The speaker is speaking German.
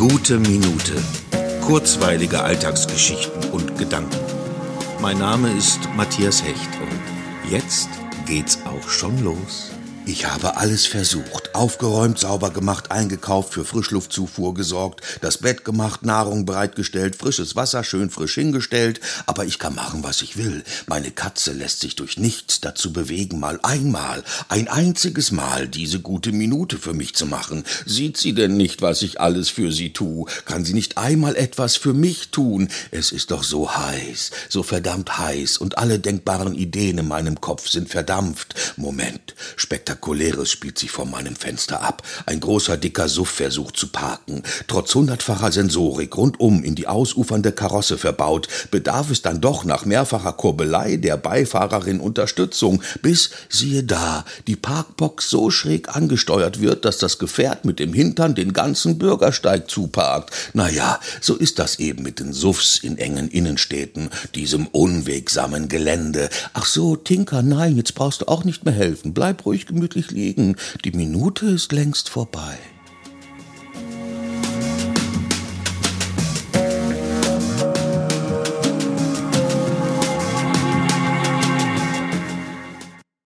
gute Minute. Kurzweilige Alltagsgeschichten und Gedanken. Mein Name ist Matthias Hecht und jetzt geht's auch schon los. Ich habe alles versucht. Aufgeräumt, sauber gemacht, eingekauft, für Frischluftzufuhr gesorgt, das Bett gemacht, Nahrung bereitgestellt, frisches Wasser schön frisch hingestellt. Aber ich kann machen, was ich will. Meine Katze lässt sich durch nichts dazu bewegen, mal einmal, ein einziges Mal diese gute Minute für mich zu machen. Sieht sie denn nicht, was ich alles für sie tu? Kann sie nicht einmal etwas für mich tun? Es ist doch so heiß, so verdammt heiß und alle denkbaren Ideen in meinem Kopf sind verdampft. Moment, spektakulär Spektakuläres spielt sich vor meinem Fenster ab. Ein großer, dicker Suff versucht zu parken. Trotz hundertfacher Sensorik rundum in die ausufernde Karosse verbaut, bedarf es dann doch nach mehrfacher Kurbelei der Beifahrerin Unterstützung, bis, siehe da, die Parkbox so schräg angesteuert wird, dass das Gefährt mit dem Hintern den ganzen Bürgersteig zuparkt. Naja, so ist das eben mit den Suffs in engen Innenstädten, diesem unwegsamen Gelände. Ach so, Tinker, nein, jetzt brauchst du auch nicht mehr helfen. Bleib ruhig gemütlich liegen. Die Minute ist längst vorbei.